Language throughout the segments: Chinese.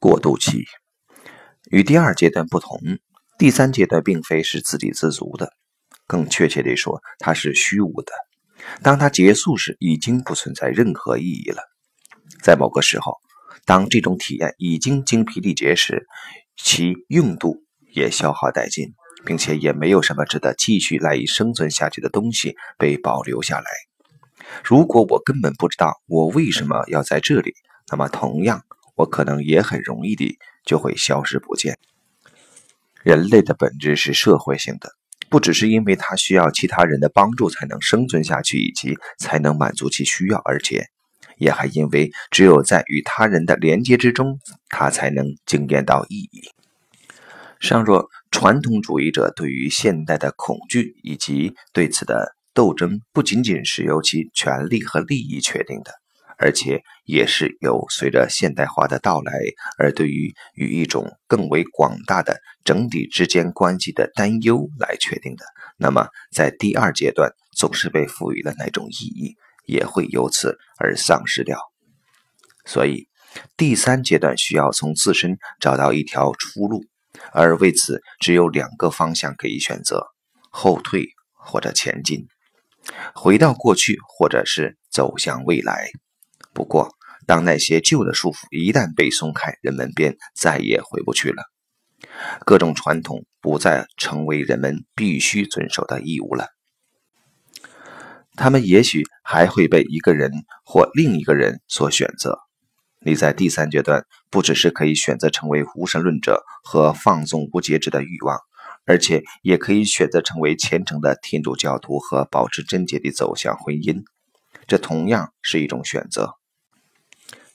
过渡期与第二阶段不同，第三阶段并非是自给自足的，更确切地说，它是虚无的。当它结束时，已经不存在任何意义了。在某个时候，当这种体验已经精疲力竭时，其用度也消耗殆尽，并且也没有什么值得继续赖以生存下去的东西被保留下来。如果我根本不知道我为什么要在这里，那么同样，我可能也很容易地就会消失不见。人类的本质是社会性的。不只是因为他需要其他人的帮助才能生存下去，以及才能满足其需要，而且也还因为只有在与他人的连接之中，他才能经验到意义。尚若传统主义者对于现代的恐惧以及对此的斗争，不仅仅是由其权利和利益确定的。而且也是由随着现代化的到来，而对于与一种更为广大的整体之间关系的担忧来确定的。那么，在第二阶段，总是被赋予了那种意义，也会由此而丧失掉。所以，第三阶段需要从自身找到一条出路，而为此只有两个方向可以选择：后退或者前进，回到过去，或者是走向未来。不过，当那些旧的束缚一旦被松开，人们便再也回不去了。各种传统不再成为人们必须遵守的义务了。他们也许还会被一个人或另一个人所选择。你在第三阶段，不只是可以选择成为无神论者和放纵无节制的欲望，而且也可以选择成为虔诚的天主教徒和保持贞洁地走向婚姻。这同样是一种选择。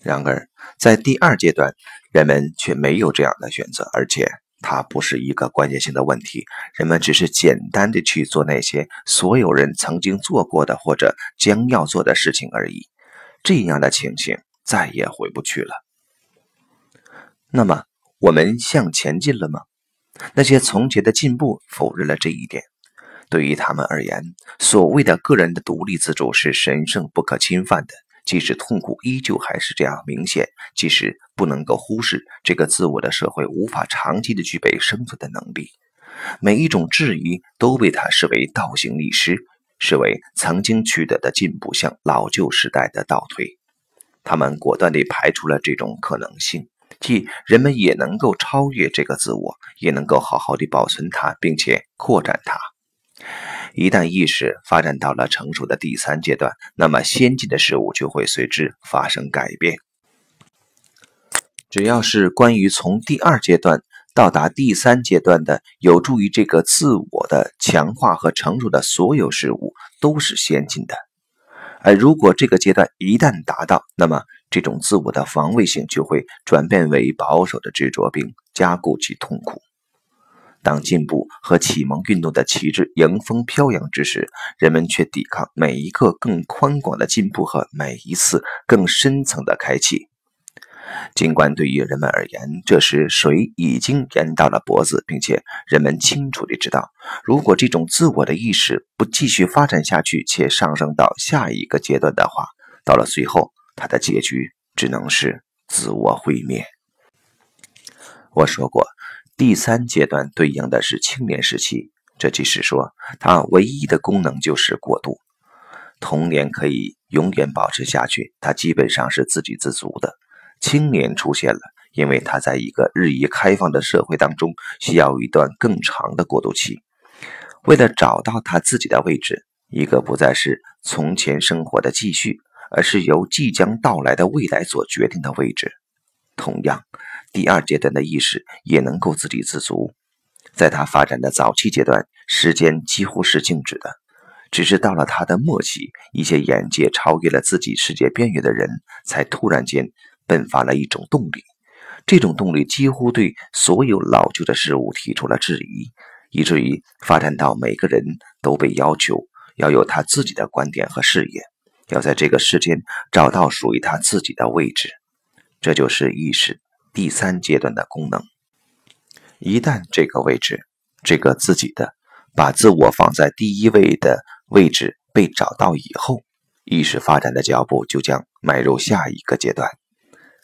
然而，在第二阶段，人们却没有这样的选择，而且它不是一个关键性的问题。人们只是简单的去做那些所有人曾经做过的或者将要做的事情而已。这样的情形再也回不去了。那么，我们向前进了吗？那些从前的进步否认了这一点。对于他们而言，所谓的个人的独立自主是神圣不可侵犯的。即使痛苦依旧还是这样明显，即使不能够忽视这个自我的社会无法长期的具备生存的能力，每一种质疑都被他视为倒行逆施，视为曾经取得的进步向老旧时代的倒退。他们果断地排除了这种可能性，即人们也能够超越这个自我，也能够好好的保存它，并且扩展它。一旦意识发展到了成熟的第三阶段，那么先进的事物就会随之发生改变。只要是关于从第二阶段到达第三阶段的有助于这个自我的强化和成熟的所有事物，都是先进的。而如果这个阶段一旦达到，那么这种自我的防卫性就会转变为保守的执着，并加固其痛苦。当进步和启蒙运动的旗帜迎风飘扬之时，人们却抵抗每一个更宽广的进步和每一次更深层的开启。尽管对于人们而言，这时水已经淹到了脖子，并且人们清楚地知道，如果这种自我的意识不继续发展下去，且上升到下一个阶段的话，到了最后，它的结局只能是自我毁灭。我说过。第三阶段对应的是青年时期，这即是说，它唯一的功能就是过渡。童年可以永远保持下去，它基本上是自给自足的。青年出现了，因为他在一个日益开放的社会当中，需要一段更长的过渡期，为了找到他自己的位置，一个不再是从前生活的继续，而是由即将到来的未来所决定的位置。同样。第二阶段的意识也能够自给自足，在他发展的早期阶段，时间几乎是静止的。只是到了他的末期，一些眼界超越了自己世界边缘的人，才突然间迸发了一种动力。这种动力几乎对所有老旧的事物提出了质疑，以至于发展到每个人都被要求要有他自己的观点和视野，要在这个世间找到属于他自己的位置。这就是意识。第三阶段的功能，一旦这个位置，这个自己的把自我放在第一位的位置被找到以后，意识发展的脚步就将迈入下一个阶段。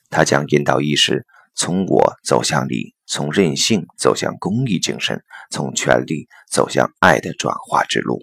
它将引导意识从我走向你，从任性走向公益精神，从权力走向爱的转化之路。